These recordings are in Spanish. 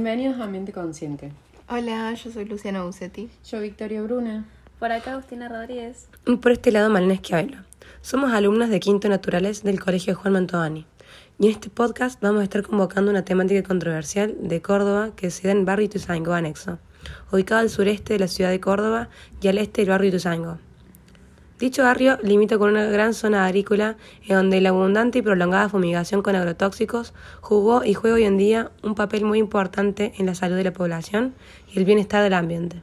Bienvenidos a Mente Consciente. Hola, yo soy Luciana Bucetti. Yo, Victoria Bruna. Por acá, Agustina Rodríguez. Y por este lado, Malena Esquiavelo. Somos alumnas de Quinto Naturales del Colegio Juan Mantovani. Y en este podcast vamos a estar convocando una temática controversial de Córdoba que se da en Barrio Ituzaingó Anexo, ubicado al sureste de la ciudad de Córdoba y al este del barrio Ituzaingó. Dicho barrio limita con una gran zona agrícola en donde la abundante y prolongada fumigación con agrotóxicos jugó y juega hoy en día un papel muy importante en la salud de la población y el bienestar del ambiente.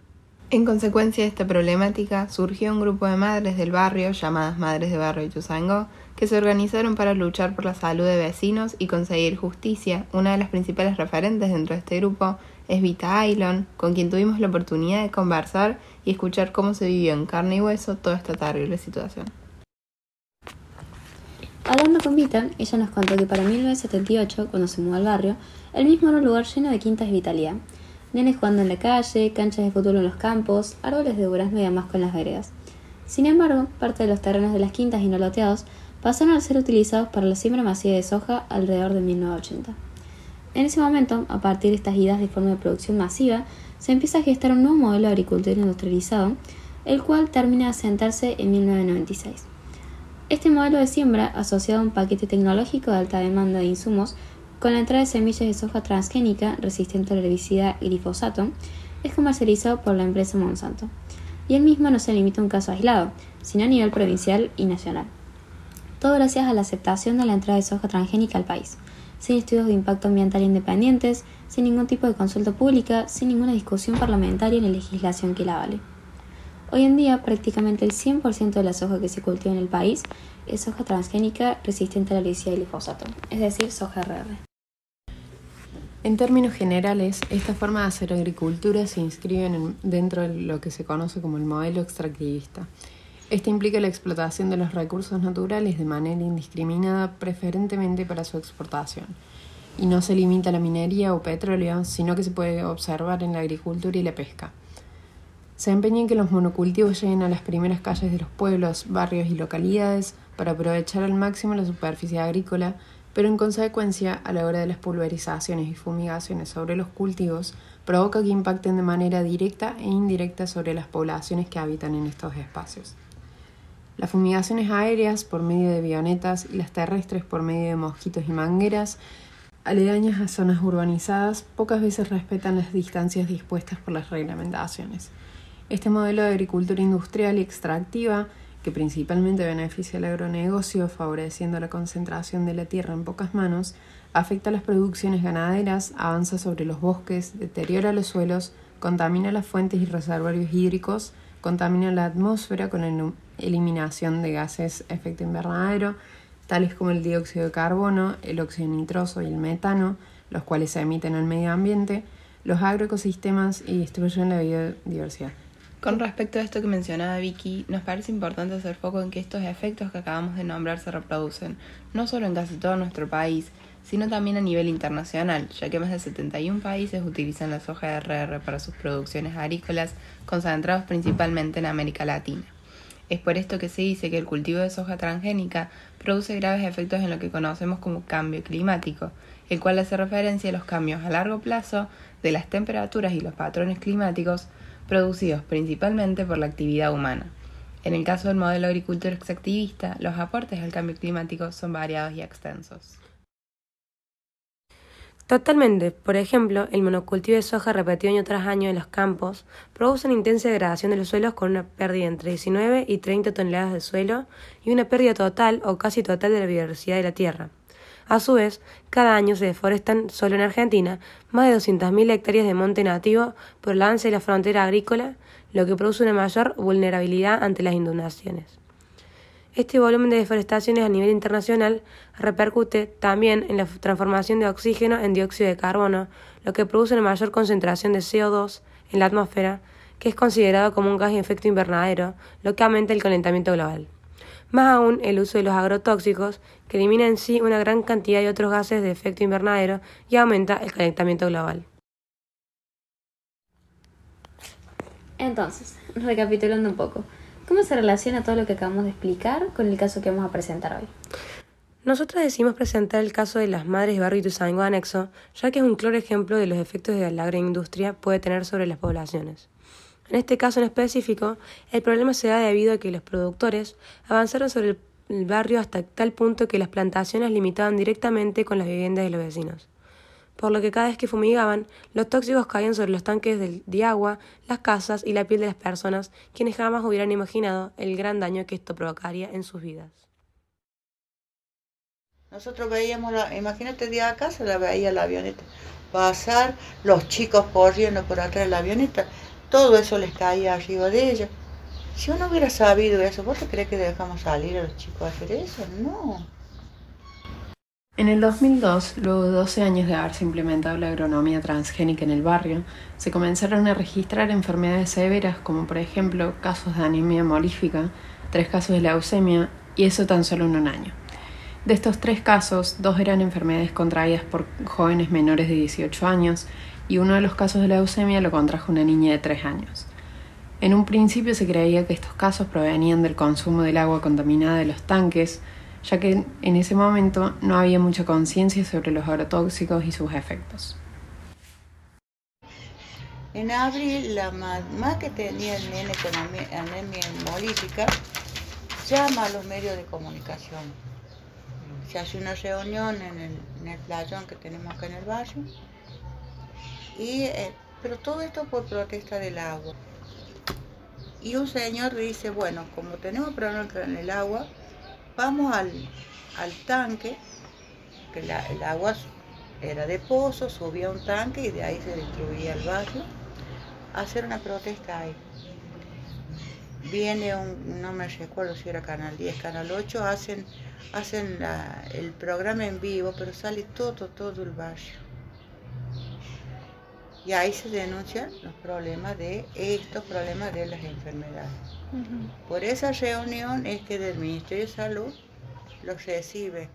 En consecuencia de esta problemática, surgió un grupo de madres del barrio, llamadas Madres de Barrio Ituzaingó, que se organizaron para luchar por la salud de vecinos y conseguir justicia. Una de las principales referentes dentro de este grupo es Vita Aylon, con quien tuvimos la oportunidad de conversar y escuchar cómo se vivió en carne y hueso toda esta terrible situación. Hablando con Vita, ella nos contó que para 1978, cuando se mudó al barrio, el mismo era un lugar lleno de quintas de vitalidad. Nenes jugando en la calle, canchas de fútbol en los campos, árboles de durazno y demás con las veredas. Sin embargo, parte de los terrenos de las quintas y no loteados pasaron a ser utilizados para la siembra masiva de soja alrededor de 1980. En ese momento, a partir de estas ideas de forma de producción masiva, se empieza a gestar un nuevo modelo de agricultura industrializado, el cual termina de asentarse en 1996. Este modelo de siembra, asociado a un paquete tecnológico de alta demanda de insumos, con la entrada de semillas de soja transgénica resistente a la herbicida glifosato, es comercializado por la empresa Monsanto. Y el mismo no se limita a un caso aislado, sino a nivel provincial y nacional. Todo gracias a la aceptación de la entrada de soja transgénica al país sin estudios de impacto ambiental independientes, sin ningún tipo de consulta pública, sin ninguna discusión parlamentaria ni legislación que la vale. Hoy en día, prácticamente el 100% de la soja que se cultiva en el país es soja transgénica resistente a la herbicida y glifosato, es decir, soja RR. En términos generales, esta forma de hacer agricultura se inscribe dentro de lo que se conoce como el modelo extractivista, este implica la explotación de los recursos naturales de manera indiscriminada, preferentemente para su exportación. Y no se limita a la minería o petróleo, sino que se puede observar en la agricultura y la pesca. Se empeña en que los monocultivos lleguen a las primeras calles de los pueblos, barrios y localidades para aprovechar al máximo la superficie agrícola, pero en consecuencia, a la hora de las pulverizaciones y fumigaciones sobre los cultivos, provoca que impacten de manera directa e indirecta sobre las poblaciones que habitan en estos espacios. Las fumigaciones aéreas por medio de avionetas y las terrestres por medio de mosquitos y mangueras aledañas a zonas urbanizadas pocas veces respetan las distancias dispuestas por las reglamentaciones. Este modelo de agricultura industrial y extractiva, que principalmente beneficia al agronegocio favoreciendo la concentración de la tierra en pocas manos, afecta a las producciones ganaderas, avanza sobre los bosques, deteriora los suelos, contamina las fuentes y reservorios hídricos, contamina la atmósfera con la eliminación de gases efecto invernadero, tales como el dióxido de carbono, el óxido nitroso y el metano, los cuales se emiten al medio ambiente, los agroecosistemas y destruyen la biodiversidad. Con respecto a esto que mencionaba Vicky, nos parece importante hacer foco en que estos efectos que acabamos de nombrar se reproducen, no solo en casi todo nuestro país, sino también a nivel internacional, ya que más de 71 países utilizan la soja RR para sus producciones agrícolas, concentrados principalmente en América Latina. Es por esto que se dice que el cultivo de soja transgénica produce graves efectos en lo que conocemos como cambio climático, el cual hace referencia a los cambios a largo plazo de las temperaturas y los patrones climáticos producidos principalmente por la actividad humana. En el caso del modelo agricultor extractivista, los aportes al cambio climático son variados y extensos. Totalmente. Por ejemplo, el monocultivo de soja repetido año tras año en los campos produce una intensa degradación de los suelos con una pérdida entre 19 y 30 toneladas de suelo y una pérdida total o casi total de la biodiversidad de la tierra. A su vez, cada año se deforestan, solo en Argentina, más de 200.000 hectáreas de monte nativo por el avance de la frontera agrícola, lo que produce una mayor vulnerabilidad ante las inundaciones. Este volumen de deforestaciones a nivel internacional repercute también en la transformación de oxígeno en dióxido de carbono, lo que produce una mayor concentración de CO2 en la atmósfera, que es considerado como un gas de efecto invernadero, lo que aumenta el calentamiento global. Más aún el uso de los agrotóxicos, que elimina en sí una gran cantidad de otros gases de efecto invernadero y aumenta el calentamiento global. Entonces, recapitulando un poco, ¿Cómo se relaciona todo lo que acabamos de explicar con el caso que vamos a presentar hoy? Nosotros decidimos presentar el caso de las madres de barrio Ituzaingó anexo, ya que es un claro ejemplo de los efectos que la agroindustria puede tener sobre las poblaciones. En este caso en específico, el problema se da debido a que los productores avanzaron sobre el barrio hasta tal punto que las plantaciones limitaban directamente con las viviendas de los vecinos. Por lo que cada vez que fumigaban, los tóxicos caían sobre los tanques de agua, las casas y la piel de las personas, quienes jamás hubieran imaginado el gran daño que esto provocaría en sus vidas. Nosotros veíamos, la, imagínate día acá, se la veía la avioneta pasar, los chicos corriendo por atrás de la avioneta, todo eso les caía arriba de ellos. Si uno hubiera sabido eso, ¿vos te crees que dejamos salir a los chicos a hacer eso? No. En el 2002, luego de 12 años de haberse implementado la agronomía transgénica en el barrio, se comenzaron a registrar enfermedades severas como por ejemplo casos de anemia hemolífica, tres casos de leucemia y eso tan solo en un año. De estos tres casos, dos eran enfermedades contraídas por jóvenes menores de 18 años y uno de los casos de leucemia lo contrajo una niña de 3 años. En un principio se creía que estos casos provenían del consumo del agua contaminada de los tanques, ya que en ese momento no había mucha conciencia sobre los agrotóxicos y sus efectos. En abril, la mamá que tenía el nene con anemia hemolítica llama a los medios de comunicación se hace una reunión en el, en playón que tenemos acá en el barrio. Y, eh, pero todo esto por protesta del agua. Y un señor dice, bueno, como tenemos problemas con el agua, vamos al, tanque, que el agua era de pozo, subía un tanque y de ahí se destruía el barrio, hacer una protesta ahí viene un, no me recuerdo si era Canal 10, Canal 8, hacen, hacen el programa en vivo, pero sale todo, todo el barrio. Y ahí se denuncian los problemas de estos problemas de las enfermedades. Por esa reunión es que del Ministerio de Salud los recibe.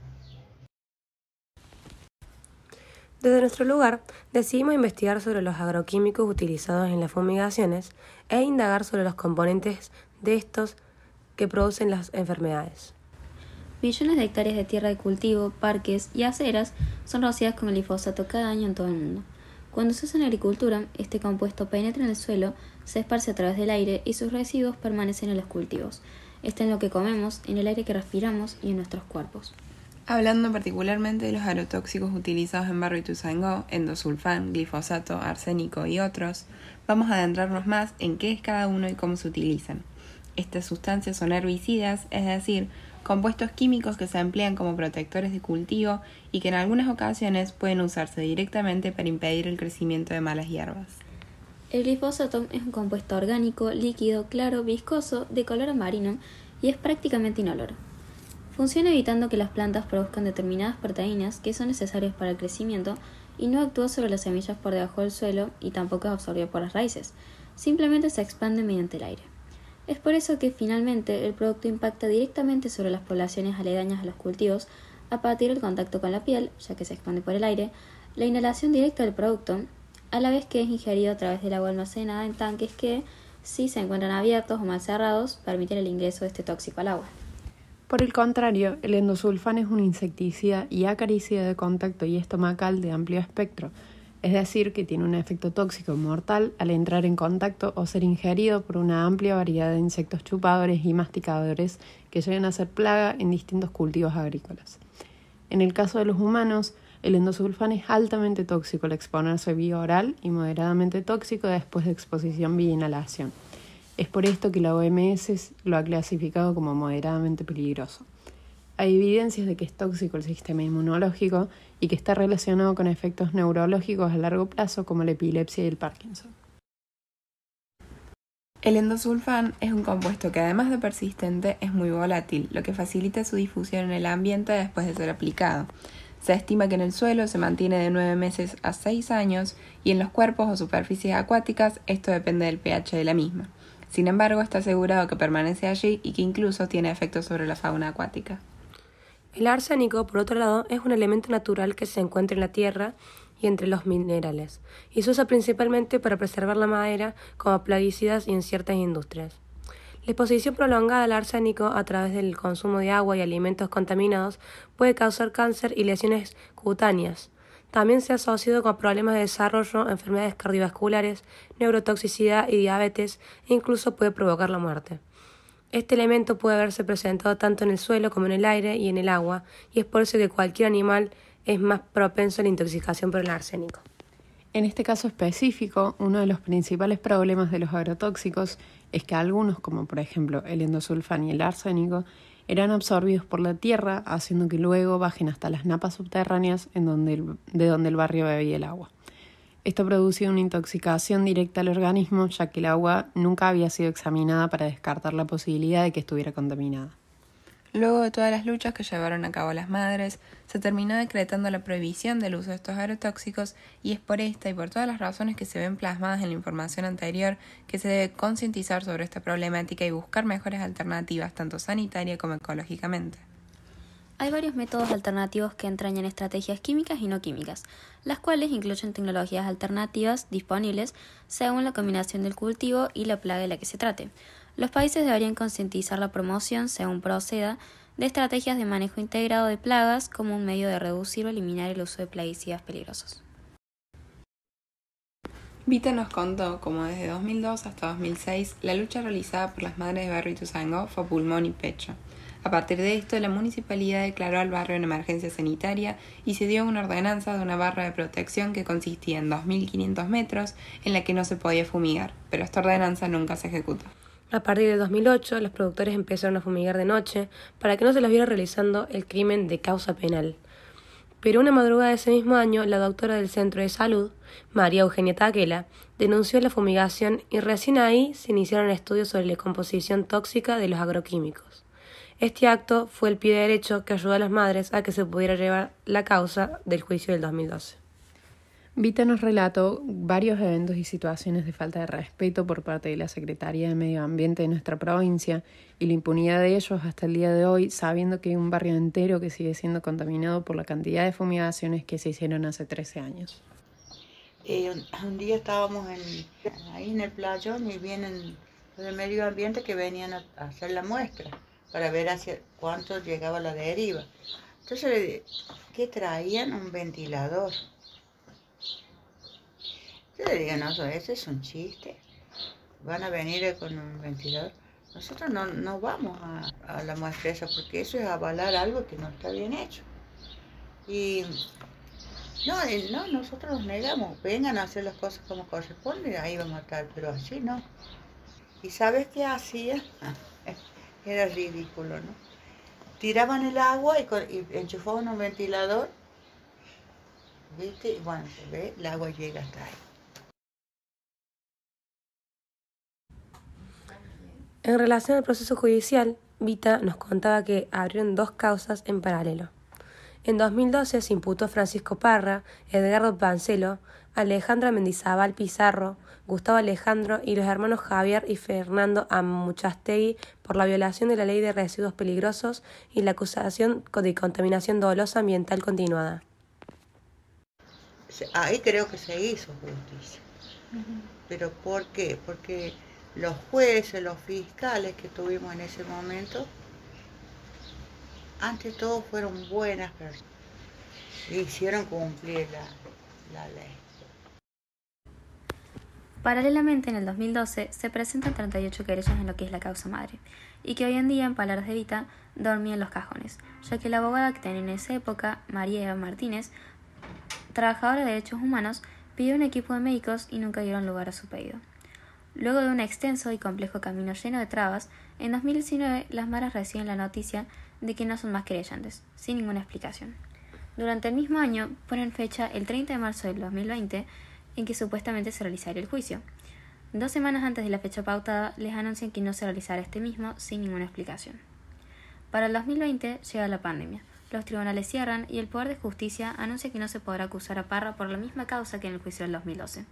Desde nuestro lugar, decidimos investigar sobre los agroquímicos utilizados en las fumigaciones e indagar sobre los componentes de estos que producen las enfermedades. Millones de hectáreas de tierra de cultivo, parques y aceras son rociadas con glifosato cada año en todo el mundo. Cuando se hace en agricultura, este compuesto penetra en el suelo, se esparce a través del aire y sus residuos permanecen en los cultivos. Está en lo que comemos, en el aire que respiramos y en nuestros cuerpos. Hablando particularmente de los agrotóxicos utilizados en Barrio Ituzaingó, endosulfán, glifosato, arsénico y otros, vamos a adentrarnos más en qué es cada uno y cómo se utilizan. Estas sustancias son herbicidas, es decir, compuestos químicos que se emplean como protectores de cultivo y que en algunas ocasiones pueden usarse directamente para impedir el crecimiento de malas hierbas. El glifosato es un compuesto orgánico, líquido, claro, viscoso, de color amarino y es prácticamente inoloro. Funciona evitando que las plantas produzcan determinadas proteínas que son necesarias para el crecimiento y no actúa sobre las semillas por debajo del suelo y tampoco es absorbido por las raíces, simplemente se expande mediante el aire. Es por eso que finalmente el producto impacta directamente sobre las poblaciones aledañas a los cultivos a partir del contacto con la piel, ya que se expande por el aire, la inhalación directa del producto, a la vez que es ingerido a través del agua almacenada en tanques que, si se encuentran abiertos o mal cerrados, permiten el ingreso de este tóxico al agua. Por el contrario, el endosulfán es un insecticida y acaricida de contacto y estomacal de amplio espectro, es decir, que tiene un efecto tóxico mortal al entrar en contacto o ser ingerido por una amplia variedad de insectos chupadores y masticadores que llegan a ser plaga en distintos cultivos agrícolas. En el caso de los humanos, el endosulfán es altamente tóxico al exponerse vía oral y moderadamente tóxico después de exposición vía inhalación. Es por esto que la OMS lo ha clasificado como moderadamente peligroso. Hay evidencias de que es tóxico el sistema inmunológico y que está relacionado con efectos neurológicos a largo plazo como la epilepsia y el Parkinson. El endosulfán es un compuesto que además de persistente es muy volátil, lo que facilita su difusión en el ambiente después de ser aplicado. Se estima que en el suelo se mantiene de 9 meses a 6 años y en los cuerpos o superficies acuáticas esto depende del pH de la misma. Sin embargo, está asegurado que permanece allí y que incluso tiene efectos sobre la fauna acuática. El arsénico, por otro lado, es un elemento natural que se encuentra en la tierra y entre los minerales, y se usa principalmente para preservar la madera como plaguicidas y en ciertas industrias. La exposición prolongada al arsénico a través del consumo de agua y alimentos contaminados puede causar cáncer y lesiones cutáneas. También se ha asociado con problemas de desarrollo, enfermedades cardiovasculares, neurotoxicidad y diabetes e incluso puede provocar la muerte. Este elemento puede haberse presentado tanto en el suelo como en el aire y en el agua, y es por eso que cualquier animal es más propenso a la intoxicación por el arsénico. En este caso específico, uno de los principales problemas de los agrotóxicos es que algunos, como por ejemplo el endosulfán y el arsénico, eran absorbidos por la tierra, haciendo que luego bajen hasta las napas subterráneas en donde de donde el barrio bebía el agua. Esto producía una intoxicación directa al organismo, ya que el agua nunca había sido examinada para descartar la posibilidad de que estuviera contaminada. Luego de todas las luchas que llevaron a cabo las madres, se terminó decretando la prohibición del uso de estos agrotóxicos y es por esta y por todas las razones que se ven plasmadas en la información anterior que se debe concientizar sobre esta problemática y buscar mejores alternativas tanto sanitaria como ecológicamente. Hay varios métodos alternativos que entrañan estrategias químicas y no químicas, las cuales incluyen tecnologías alternativas disponibles según la combinación del cultivo y la plaga de la que se trate. Los países deberían concientizar la promoción, según proceda, de estrategias de manejo integrado de plagas como un medio de reducir o eliminar el uso de plaguicidas peligrosos. Vita nos contó cómo desde 2002 hasta 2006 la lucha realizada por las madres de barrio fue pulmón y pecho. A partir de esto, la municipalidad declaró al barrio en emergencia sanitaria y se dio una ordenanza de una barra de protección que consistía en 2.500 metros en la que no se podía fumigar, pero esta ordenanza nunca se ejecutó. A partir de 2008, los productores empezaron a fumigar de noche para que no se les viera realizando el crimen de causa penal. Pero una madrugada de ese mismo año, la doctora del centro de salud, María Eugenia Taquela, denunció la fumigación y recién ahí se iniciaron estudios sobre la composición tóxica de los agroquímicos. Este acto fue el pie derecho que ayudó a las madres a que se pudiera llevar la causa del juicio del 2012. Vita nos relató varios eventos y situaciones de falta de respeto por parte de la Secretaría de Medio Ambiente de nuestra provincia y la impunidad de ellos hasta el día de hoy, sabiendo que hay un barrio entero que sigue siendo contaminado por la cantidad de fumigaciones que se hicieron hace 13 años. Eh, un día estábamos ahí en el playón y vienen los de medio ambiente que venían a, hacer la muestra para ver hacia cuánto llegaba la deriva. Entonces, ¿qué traían? Un ventilador. Yo le digo, no, ese es un chiste. Van a venir con un ventilador. Nosotros no, vamos a, la muestra esa porque eso es avalar algo que no está bien hecho. Y no, no, nosotros nos negamos. Vengan a hacer las cosas como corresponde, ahí vamos a estar, pero así no. ¿Y sabes qué hacía? Era ridículo, ¿no? Tiraban el agua y, enchufaban un ventilador, ¿viste? Y bueno, ve, el agua llega hasta ahí. En relación al proceso judicial, Vita nos contaba que abrieron dos causas en paralelo. En 2012 se imputó Francisco Parra, Edgardo Pancelo, Alejandra Mendizábal Pizarro, Gustavo Alejandro y los hermanos Javier y Fernando Amuchastegui por la violación de la ley de residuos peligrosos y la acusación de contaminación dolosa ambiental continuada. Ahí creo que se hizo justicia. ¿Pero por qué? Porque los jueces, los fiscales que tuvimos en ese momento, ante todo fueron buenas personas y hicieron cumplir la, ley. Paralelamente, en el 2012 se presentan 38 querellas en lo que es la causa madre, y que hoy en día, en palabras de Vita, dormía en los cajones, ya que la abogada que tenía en esa época, María Eva Martínez, trabajadora de derechos humanos, pidió un equipo de médicos y nunca dieron lugar a su pedido. Luego de un extenso y complejo camino lleno de trabas, en 2019 las maras reciben la noticia de que no son más querellantes, sin ninguna explicación. Durante el mismo año ponen fecha el 30 de marzo del 2020 en que supuestamente se realizaría el juicio. Dos semanas antes de la fecha pautada les anuncian que no se realizará este mismo sin ninguna explicación. Para el 2020 llega la pandemia. Los tribunales cierran y el Poder de Justicia anuncia que no se podrá acusar a Parra por la misma causa que en el juicio del 2012.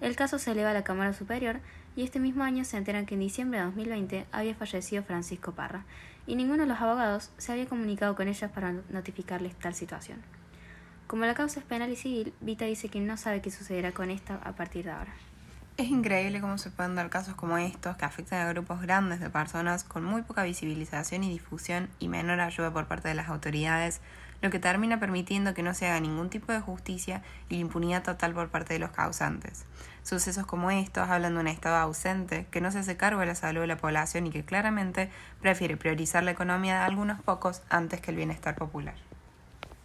El caso se eleva a la Cámara Superior y este mismo año se enteran que en diciembre de 2020 había fallecido Francisco Parra y ninguno de los abogados se había comunicado con ellas para notificarles tal situación. Como la causa es penal y civil, Vita dice que no sabe qué sucederá con esta a partir de ahora. Es increíble cómo se pueden dar casos como estos que afectan a grupos grandes de personas con muy poca visibilización y difusión y menor ayuda por parte de las autoridades, lo que termina permitiendo que no se haga ningún tipo de justicia y la impunidad total por parte de los causantes. Sucesos como estos hablan de un Estado ausente que no se hace cargo de la salud de la población y que claramente prefiere priorizar la economía de algunos pocos antes que el bienestar popular.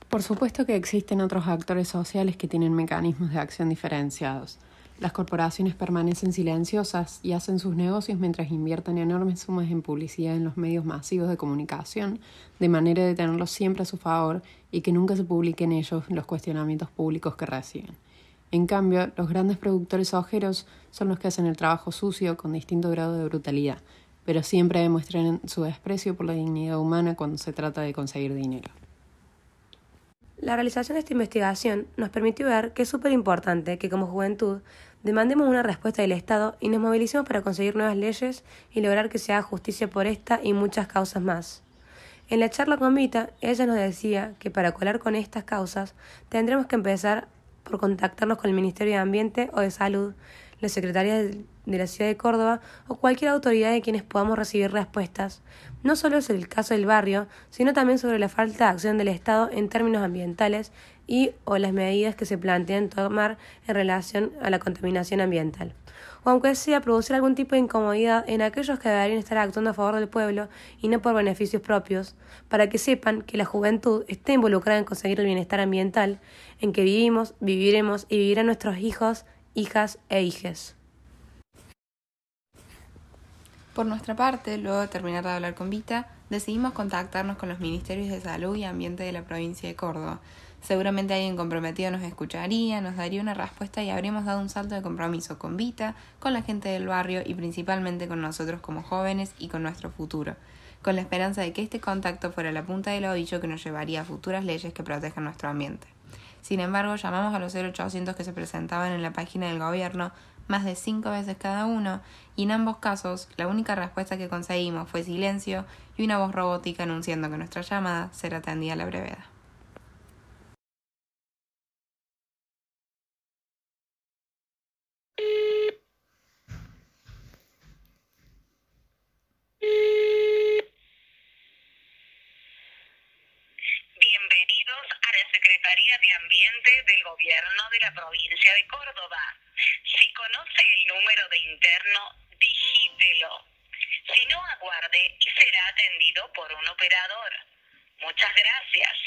Por supuesto que existen otros actores sociales que tienen mecanismos de acción diferenciados. Las corporaciones permanecen silenciosas y hacen sus negocios mientras invierten enormes sumas en publicidad en los medios masivos de comunicación, de manera de tenerlos siempre a su favor y que nunca se publiquen ellos los cuestionamientos públicos que reciben. En cambio, los grandes productores ojeros son los que hacen el trabajo sucio con distinto grado de brutalidad, pero siempre demuestran su desprecio por la dignidad humana cuando se trata de conseguir dinero. La realización de esta investigación nos permitió ver que es súper importante que como juventud demandemos una respuesta del Estado y nos movilicemos para conseguir nuevas leyes y lograr que se haga justicia por esta y muchas causas más. En la charla con Vita, ella nos decía que para colar con estas causas tendremos que empezar por contactarnos con el Ministerio de Ambiente o de Salud, la Secretaría de la Ciudad de Córdoba o cualquier autoridad de quienes podamos recibir respuestas. No solo es el caso del barrio, sino también sobre la falta de acción del Estado en términos ambientales y o las medidas que se plantean tomar en relación a la contaminación ambiental. O aunque sea producir algún tipo de incomodidad en aquellos que deberían estar actuando a favor del pueblo y no por beneficios propios, para que sepan que la juventud está involucrada en conseguir el bienestar ambiental en que vivimos, viviremos y vivirán nuestros hijos hijas e hijes. Por nuestra parte, luego de terminar de hablar con Vita, decidimos contactarnos con los Ministerios de Salud y Ambiente de la provincia de Córdoba. Seguramente alguien comprometido nos escucharía, nos daría una respuesta y habríamos dado un salto de compromiso con Vita, con la gente del barrio y principalmente con nosotros como jóvenes y con nuestro futuro, con la esperanza de que este contacto fuera la punta del ovillo que nos llevaría a futuras leyes que protejan nuestro ambiente. Sin embargo, llamamos a los 0800 que se presentaban en la página del gobierno más de cinco veces cada uno, y en ambos casos la única respuesta que conseguimos fue silencio y una voz robótica anunciando que nuestra llamada será atendida a la brevedad. Secretaría de Ambiente del Gobierno de la provincia de Córdoba. Si conoce el número de interno, digítelo. Si no, aguarde y será atendido por un operador. Muchas gracias.